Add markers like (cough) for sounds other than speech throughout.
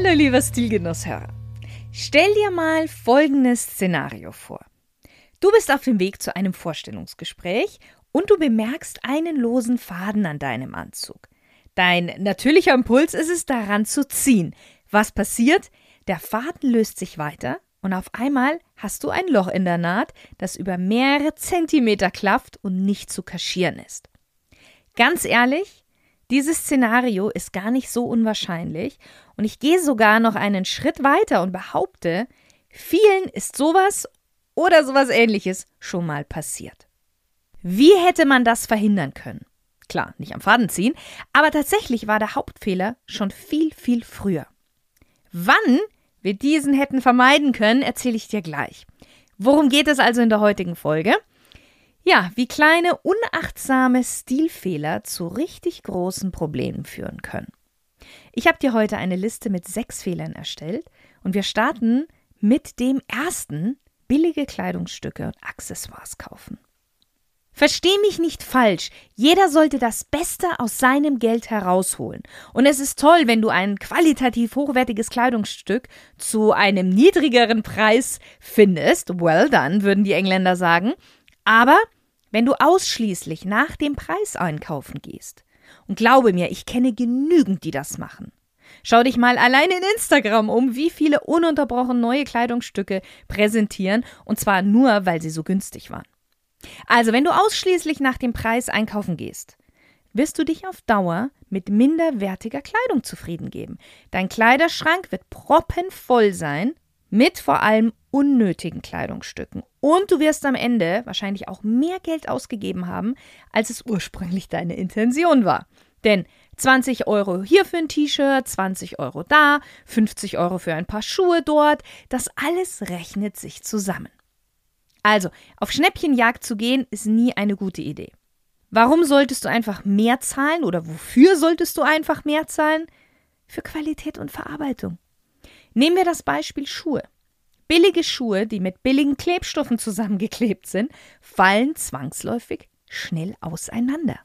Hallo lieber Stilgenusshörer. Stell dir mal folgendes Szenario vor. Du bist auf dem Weg zu einem Vorstellungsgespräch und du bemerkst einen losen Faden an deinem Anzug. Dein natürlicher Impuls ist es, daran zu ziehen. Was passiert? Der Faden löst sich weiter und auf einmal hast du ein Loch in der Naht, das über mehrere Zentimeter klafft und nicht zu kaschieren ist. Ganz ehrlich, dieses Szenario ist gar nicht so unwahrscheinlich und ich gehe sogar noch einen Schritt weiter und behaupte, vielen ist sowas oder sowas ähnliches schon mal passiert. Wie hätte man das verhindern können? Klar, nicht am Faden ziehen, aber tatsächlich war der Hauptfehler schon viel, viel früher. Wann wir diesen hätten vermeiden können, erzähle ich dir gleich. Worum geht es also in der heutigen Folge? Ja, wie kleine, unachtsame Stilfehler zu richtig großen Problemen führen können. Ich habe dir heute eine Liste mit sechs Fehlern erstellt und wir starten mit dem ersten billige Kleidungsstücke und Accessoires kaufen. Versteh mich nicht falsch. Jeder sollte das Beste aus seinem Geld herausholen. Und es ist toll, wenn du ein qualitativ hochwertiges Kleidungsstück zu einem niedrigeren Preis findest. Well done, würden die Engländer sagen. Aber wenn du ausschließlich nach dem Preis einkaufen gehst, und glaube mir, ich kenne genügend, die das machen. Schau dich mal allein in Instagram um, wie viele ununterbrochen neue Kleidungsstücke präsentieren, und zwar nur, weil sie so günstig waren. Also, wenn du ausschließlich nach dem Preis einkaufen gehst, wirst du dich auf Dauer mit minderwertiger Kleidung zufrieden geben. Dein Kleiderschrank wird proppenvoll sein mit vor allem unnötigen Kleidungsstücken. Und du wirst am Ende wahrscheinlich auch mehr Geld ausgegeben haben, als es ursprünglich deine Intention war. Denn 20 Euro hier für ein T-Shirt, 20 Euro da, 50 Euro für ein paar Schuhe dort, das alles rechnet sich zusammen. Also, auf Schnäppchenjagd zu gehen, ist nie eine gute Idee. Warum solltest du einfach mehr zahlen oder wofür solltest du einfach mehr zahlen? Für Qualität und Verarbeitung. Nehmen wir das Beispiel Schuhe. Billige Schuhe, die mit billigen Klebstoffen zusammengeklebt sind, fallen zwangsläufig schnell auseinander.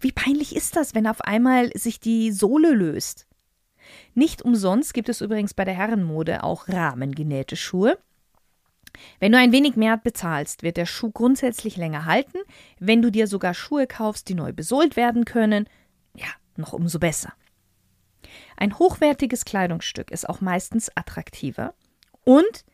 Wie peinlich ist das, wenn auf einmal sich die Sohle löst? Nicht umsonst gibt es übrigens bei der Herrenmode auch rahmengenähte Schuhe, wenn du ein wenig mehr bezahlst, wird der Schuh grundsätzlich länger halten. Wenn du dir sogar Schuhe kaufst, die neu besohlt werden können, ja, noch umso besser. Ein hochwertiges Kleidungsstück ist auch meistens attraktiver und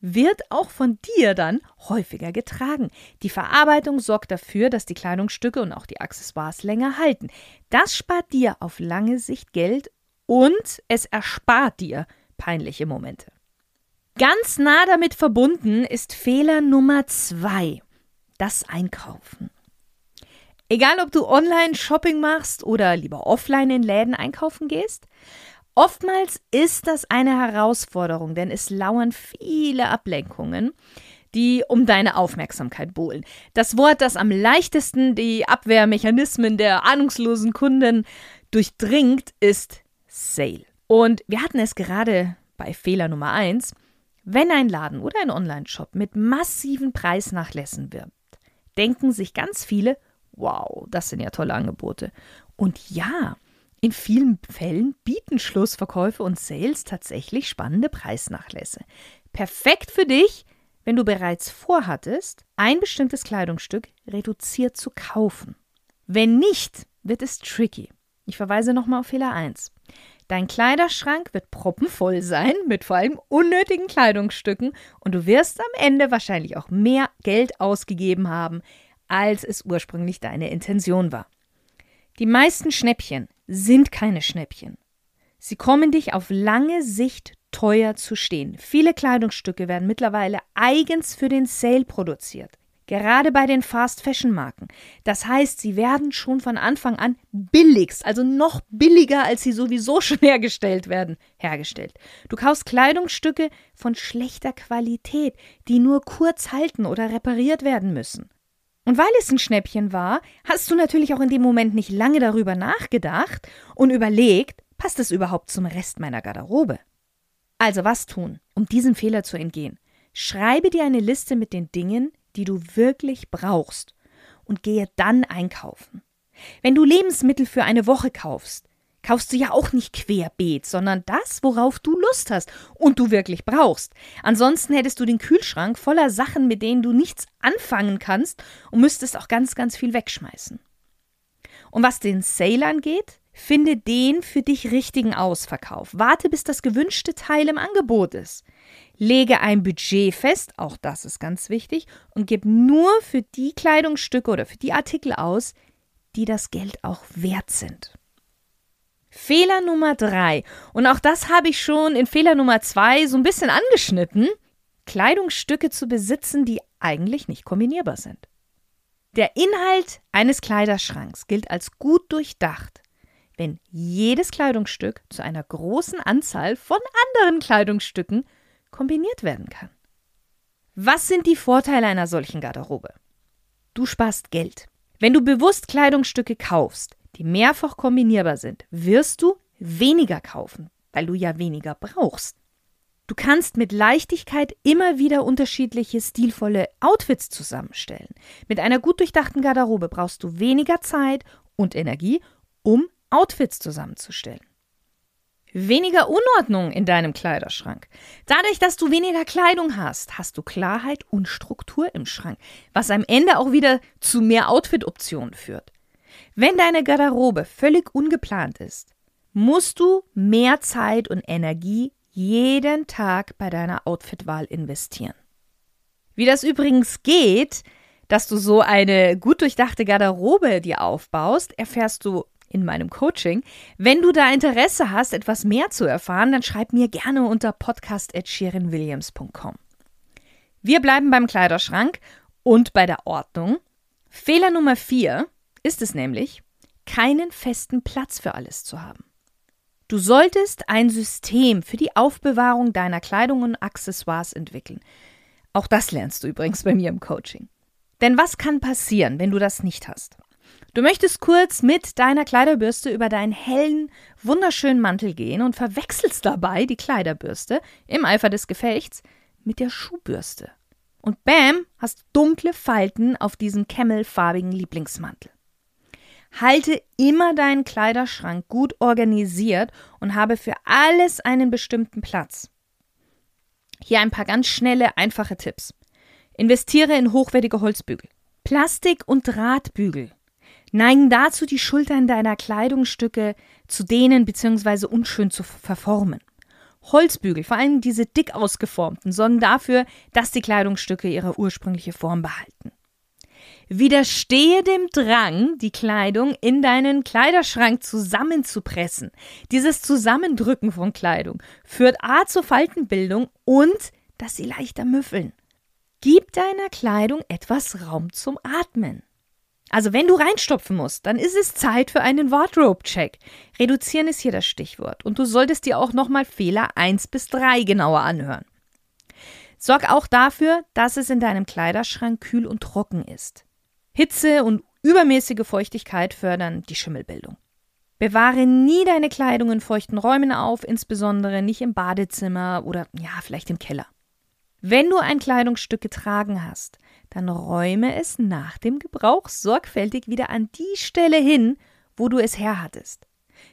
wird auch von dir dann häufiger getragen. Die Verarbeitung sorgt dafür, dass die Kleidungsstücke und auch die Accessoires länger halten. Das spart dir auf lange Sicht Geld und es erspart dir peinliche Momente. Ganz nah damit verbunden ist Fehler Nummer zwei, das Einkaufen. Egal, ob du online Shopping machst oder lieber offline in Läden einkaufen gehst, oftmals ist das eine Herausforderung, denn es lauern viele Ablenkungen, die um deine Aufmerksamkeit bohlen. Das Wort, das am leichtesten die Abwehrmechanismen der ahnungslosen Kunden durchdringt, ist Sale. Und wir hatten es gerade bei Fehler Nummer eins. Wenn ein Laden oder ein Online-Shop mit massiven Preisnachlässen wirbt, denken sich ganz viele, wow, das sind ja tolle Angebote. Und ja, in vielen Fällen bieten Schlussverkäufe und Sales tatsächlich spannende Preisnachlässe. Perfekt für dich, wenn du bereits vorhattest, ein bestimmtes Kleidungsstück reduziert zu kaufen. Wenn nicht, wird es tricky. Ich verweise nochmal auf Fehler 1. Dein Kleiderschrank wird proppenvoll sein mit vor allem unnötigen Kleidungsstücken und du wirst am Ende wahrscheinlich auch mehr Geld ausgegeben haben, als es ursprünglich deine Intention war. Die meisten Schnäppchen sind keine Schnäppchen. Sie kommen dich auf lange Sicht teuer zu stehen. Viele Kleidungsstücke werden mittlerweile eigens für den Sale produziert. Gerade bei den Fast-Fashion-Marken. Das heißt, sie werden schon von Anfang an billigst, also noch billiger, als sie sowieso (laughs) schon hergestellt werden, hergestellt. Du kaufst Kleidungsstücke von schlechter Qualität, die nur kurz halten oder repariert werden müssen. Und weil es ein Schnäppchen war, hast du natürlich auch in dem Moment nicht lange darüber nachgedacht und überlegt, passt es überhaupt zum Rest meiner Garderobe? Also was tun, um diesem Fehler zu entgehen? Schreibe dir eine Liste mit den Dingen, die du wirklich brauchst und gehe dann einkaufen. Wenn du Lebensmittel für eine Woche kaufst, kaufst du ja auch nicht querbeet, sondern das, worauf du Lust hast und du wirklich brauchst. Ansonsten hättest du den Kühlschrank voller Sachen, mit denen du nichts anfangen kannst und müsstest auch ganz, ganz viel wegschmeißen. Und was den Sale angeht, finde den für dich richtigen Ausverkauf. Warte, bis das gewünschte Teil im Angebot ist. Lege ein Budget fest, auch das ist ganz wichtig, und gib nur für die Kleidungsstücke oder für die Artikel aus, die das Geld auch wert sind. Fehler Nummer drei, und auch das habe ich schon in Fehler Nummer zwei so ein bisschen angeschnitten, Kleidungsstücke zu besitzen, die eigentlich nicht kombinierbar sind. Der Inhalt eines Kleiderschranks gilt als gut durchdacht, wenn jedes Kleidungsstück zu einer großen Anzahl von anderen Kleidungsstücken kombiniert werden kann. Was sind die Vorteile einer solchen Garderobe? Du sparst Geld. Wenn du bewusst Kleidungsstücke kaufst, die mehrfach kombinierbar sind, wirst du weniger kaufen, weil du ja weniger brauchst. Du kannst mit Leichtigkeit immer wieder unterschiedliche stilvolle Outfits zusammenstellen. Mit einer gut durchdachten Garderobe brauchst du weniger Zeit und Energie, um Outfits zusammenzustellen weniger Unordnung in deinem Kleiderschrank. Dadurch, dass du weniger Kleidung hast, hast du Klarheit und Struktur im Schrank, was am Ende auch wieder zu mehr Outfit-Optionen führt. Wenn deine Garderobe völlig ungeplant ist, musst du mehr Zeit und Energie jeden Tag bei deiner Outfitwahl investieren. Wie das übrigens geht, dass du so eine gut durchdachte Garderobe dir aufbaust, erfährst du in meinem Coaching. Wenn du da Interesse hast, etwas mehr zu erfahren, dann schreib mir gerne unter podcast.shirinwilliams.com. Wir bleiben beim Kleiderschrank und bei der Ordnung. Fehler Nummer vier ist es nämlich, keinen festen Platz für alles zu haben. Du solltest ein System für die Aufbewahrung deiner Kleidung und Accessoires entwickeln. Auch das lernst du übrigens bei mir im Coaching. Denn was kann passieren, wenn du das nicht hast? Du möchtest kurz mit deiner Kleiderbürste über deinen hellen, wunderschönen Mantel gehen und verwechselst dabei die Kleiderbürste im Eifer des Gefechts mit der Schuhbürste. Und bam, hast dunkle Falten auf diesem camelfarbigen Lieblingsmantel. Halte immer deinen Kleiderschrank gut organisiert und habe für alles einen bestimmten Platz. Hier ein paar ganz schnelle, einfache Tipps. Investiere in hochwertige Holzbügel. Plastik- und Drahtbügel neigen dazu, die Schultern deiner Kleidungsstücke zu dehnen bzw. unschön zu verformen. Holzbügel, vor allem diese dick ausgeformten, sorgen dafür, dass die Kleidungsstücke ihre ursprüngliche Form behalten. Widerstehe dem Drang, die Kleidung in deinen Kleiderschrank zusammenzupressen. Dieses Zusammendrücken von Kleidung führt A zur Faltenbildung und dass sie leichter müffeln. Gib deiner Kleidung etwas Raum zum Atmen. Also wenn du reinstopfen musst, dann ist es Zeit für einen Wardrobe-Check. Reduzieren ist hier das Stichwort. Und du solltest dir auch nochmal Fehler 1 bis 3 genauer anhören. Sorg auch dafür, dass es in deinem Kleiderschrank kühl und trocken ist. Hitze und übermäßige Feuchtigkeit fördern die Schimmelbildung. Bewahre nie deine Kleidung in feuchten Räumen auf, insbesondere nicht im Badezimmer oder ja, vielleicht im Keller. Wenn du ein Kleidungsstück getragen hast, dann räume es nach dem Gebrauch sorgfältig wieder an die Stelle hin, wo du es herhattest.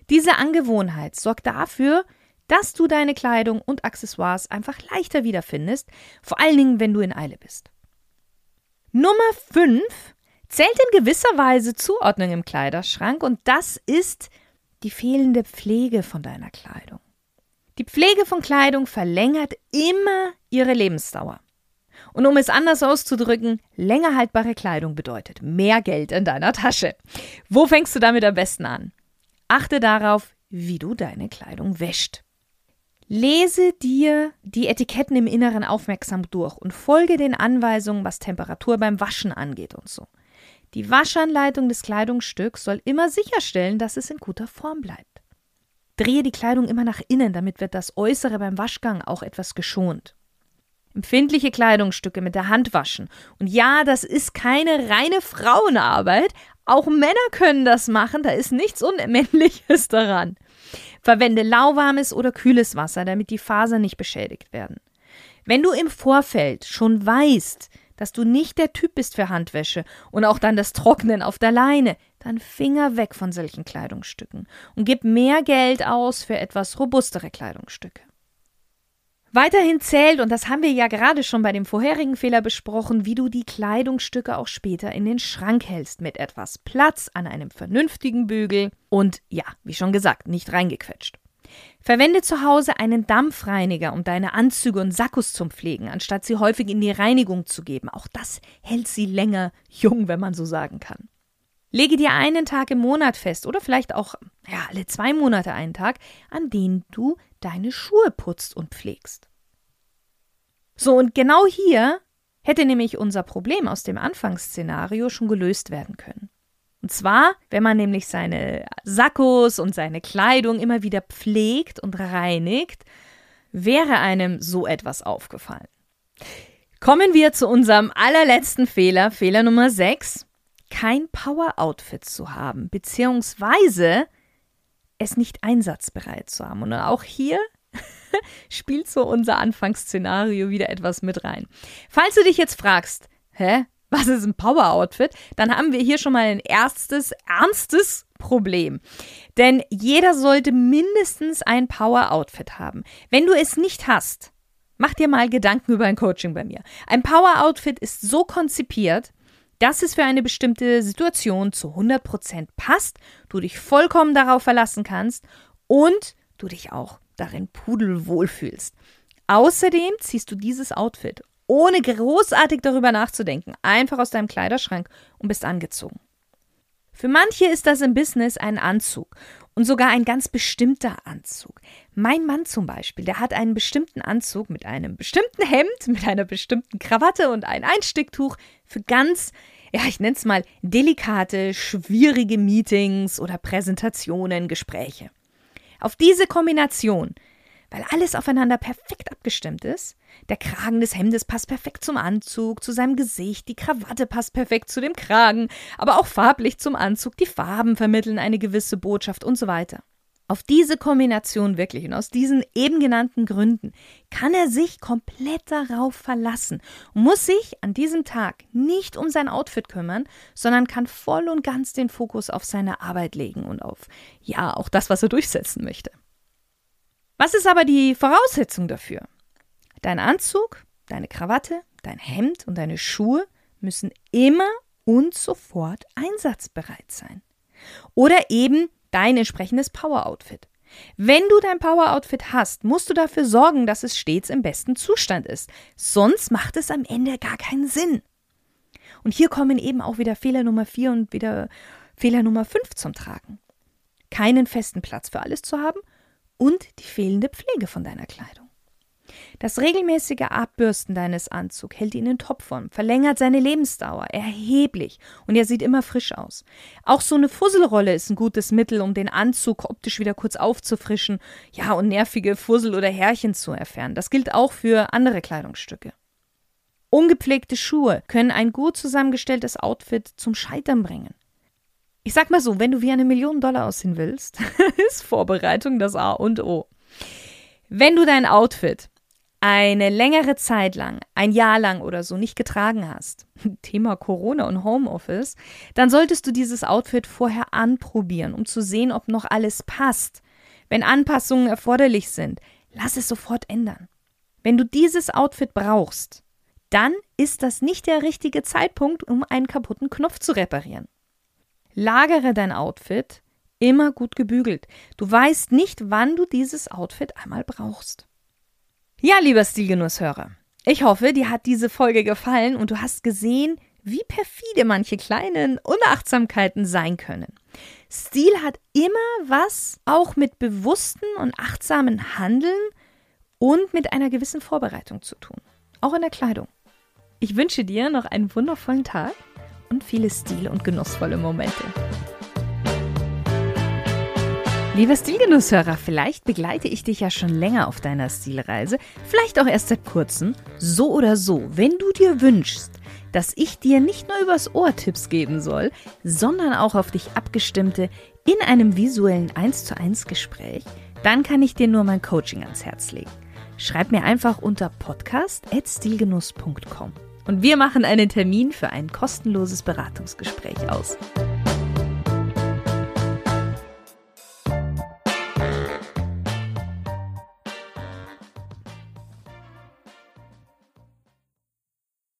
Diese Angewohnheit sorgt dafür, dass du deine Kleidung und Accessoires einfach leichter wiederfindest, vor allen Dingen, wenn du in Eile bist. Nummer 5 zählt in gewisser Weise Zuordnung im Kleiderschrank und das ist die fehlende Pflege von deiner Kleidung. Die Pflege von Kleidung verlängert immer ihre Lebensdauer. Und um es anders auszudrücken, länger haltbare Kleidung bedeutet mehr Geld in deiner Tasche. Wo fängst du damit am besten an? Achte darauf, wie du deine Kleidung wäscht. Lese dir die Etiketten im Inneren aufmerksam durch und folge den Anweisungen, was Temperatur beim Waschen angeht und so. Die Waschanleitung des Kleidungsstücks soll immer sicherstellen, dass es in guter Form bleibt. Drehe die Kleidung immer nach innen, damit wird das Äußere beim Waschgang auch etwas geschont. Empfindliche Kleidungsstücke mit der Hand waschen. Und ja, das ist keine reine Frauenarbeit. Auch Männer können das machen, da ist nichts Unmännliches (laughs) daran. Verwende lauwarmes oder kühles Wasser, damit die Fasern nicht beschädigt werden. Wenn du im Vorfeld schon weißt, dass du nicht der Typ bist für Handwäsche und auch dann das Trocknen auf der Leine, dann Finger weg von solchen Kleidungsstücken und gib mehr Geld aus für etwas robustere Kleidungsstücke. Weiterhin zählt, und das haben wir ja gerade schon bei dem vorherigen Fehler besprochen, wie du die Kleidungsstücke auch später in den Schrank hältst, mit etwas Platz an einem vernünftigen Bügel und ja, wie schon gesagt, nicht reingequetscht. Verwende zu Hause einen Dampfreiniger, um deine Anzüge und Sakkos zu pflegen, anstatt sie häufig in die Reinigung zu geben. Auch das hält sie länger jung, wenn man so sagen kann. Lege dir einen Tag im Monat fest oder vielleicht auch ja, alle zwei Monate einen Tag, an dem du deine Schuhe putzt und pflegst. So, und genau hier hätte nämlich unser Problem aus dem Anfangsszenario schon gelöst werden können. Und zwar, wenn man nämlich seine Sakkos und seine Kleidung immer wieder pflegt und reinigt, wäre einem so etwas aufgefallen. Kommen wir zu unserem allerletzten Fehler, Fehler Nummer 6, kein Power-Outfit zu haben, beziehungsweise es nicht einsatzbereit zu haben. Und auch hier (laughs) spielt so unser Anfangsszenario wieder etwas mit rein. Falls du dich jetzt fragst, hä, was ist ein Power-Outfit, dann haben wir hier schon mal ein erstes, ernstes Problem. Denn jeder sollte mindestens ein Power-Outfit haben. Wenn du es nicht hast, mach dir mal Gedanken über ein Coaching bei mir. Ein Power-Outfit ist so konzipiert, dass es für eine bestimmte Situation zu 100% passt, du dich vollkommen darauf verlassen kannst und du dich auch darin pudelwohl fühlst. Außerdem ziehst du dieses Outfit ohne großartig darüber nachzudenken, einfach aus deinem Kleiderschrank und bist angezogen. Für manche ist das im Business ein Anzug und sogar ein ganz bestimmter Anzug. Mein Mann zum Beispiel, der hat einen bestimmten Anzug mit einem bestimmten Hemd, mit einer bestimmten Krawatte und ein Einsticktuch für ganz, ja, ich nenne es mal delikate, schwierige Meetings oder Präsentationen, Gespräche. Auf diese Kombination weil alles aufeinander perfekt abgestimmt ist. Der Kragen des Hemdes passt perfekt zum Anzug, zu seinem Gesicht, die Krawatte passt perfekt zu dem Kragen, aber auch farblich zum Anzug, die Farben vermitteln eine gewisse Botschaft und so weiter. Auf diese Kombination wirklich und aus diesen eben genannten Gründen kann er sich komplett darauf verlassen und muss sich an diesem Tag nicht um sein Outfit kümmern, sondern kann voll und ganz den Fokus auf seine Arbeit legen und auf, ja, auch das, was er durchsetzen möchte. Was ist aber die Voraussetzung dafür? Dein Anzug, deine Krawatte, dein Hemd und deine Schuhe müssen immer und sofort einsatzbereit sein. Oder eben dein entsprechendes Power-Outfit. Wenn du dein Power-Outfit hast, musst du dafür sorgen, dass es stets im besten Zustand ist. Sonst macht es am Ende gar keinen Sinn. Und hier kommen eben auch wieder Fehler Nummer 4 und wieder Fehler Nummer 5 zum Tragen. Keinen festen Platz für alles zu haben und die fehlende Pflege von deiner Kleidung. Das regelmäßige Abbürsten deines Anzugs hält ihn in Topform, verlängert seine Lebensdauer erheblich und er sieht immer frisch aus. Auch so eine Fusselrolle ist ein gutes Mittel, um den Anzug optisch wieder kurz aufzufrischen, ja, und nervige Fussel oder Härchen zu entfernen. Das gilt auch für andere Kleidungsstücke. Ungepflegte Schuhe können ein gut zusammengestelltes Outfit zum Scheitern bringen. Ich sag mal so, wenn du wie eine Million Dollar aussehen willst, (laughs) ist Vorbereitung das A und O. Wenn du dein Outfit eine längere Zeit lang, ein Jahr lang oder so nicht getragen hast, (laughs) Thema Corona und Homeoffice, dann solltest du dieses Outfit vorher anprobieren, um zu sehen, ob noch alles passt. Wenn Anpassungen erforderlich sind, lass es sofort ändern. Wenn du dieses Outfit brauchst, dann ist das nicht der richtige Zeitpunkt, um einen kaputten Knopf zu reparieren. Lagere dein Outfit immer gut gebügelt. Du weißt nicht, wann du dieses Outfit einmal brauchst. Ja, lieber Stilgenusshörer, ich hoffe, dir hat diese Folge gefallen und du hast gesehen, wie perfide manche kleinen Unachtsamkeiten sein können. Stil hat immer was auch mit bewussten und achtsamen Handeln und mit einer gewissen Vorbereitung zu tun, auch in der Kleidung. Ich wünsche dir noch einen wundervollen Tag und viele stil- und genussvolle Momente. Lieber Stilgenusshörer, vielleicht begleite ich dich ja schon länger auf deiner Stilreise, vielleicht auch erst seit kurzem. So oder so, wenn du dir wünschst, dass ich dir nicht nur übers Ohr Tipps geben soll, sondern auch auf dich abgestimmte in einem visuellen 1 zu 1 Gespräch, dann kann ich dir nur mein Coaching ans Herz legen. Schreib mir einfach unter podcast.stilgenuss.com und wir machen einen Termin für ein kostenloses Beratungsgespräch aus.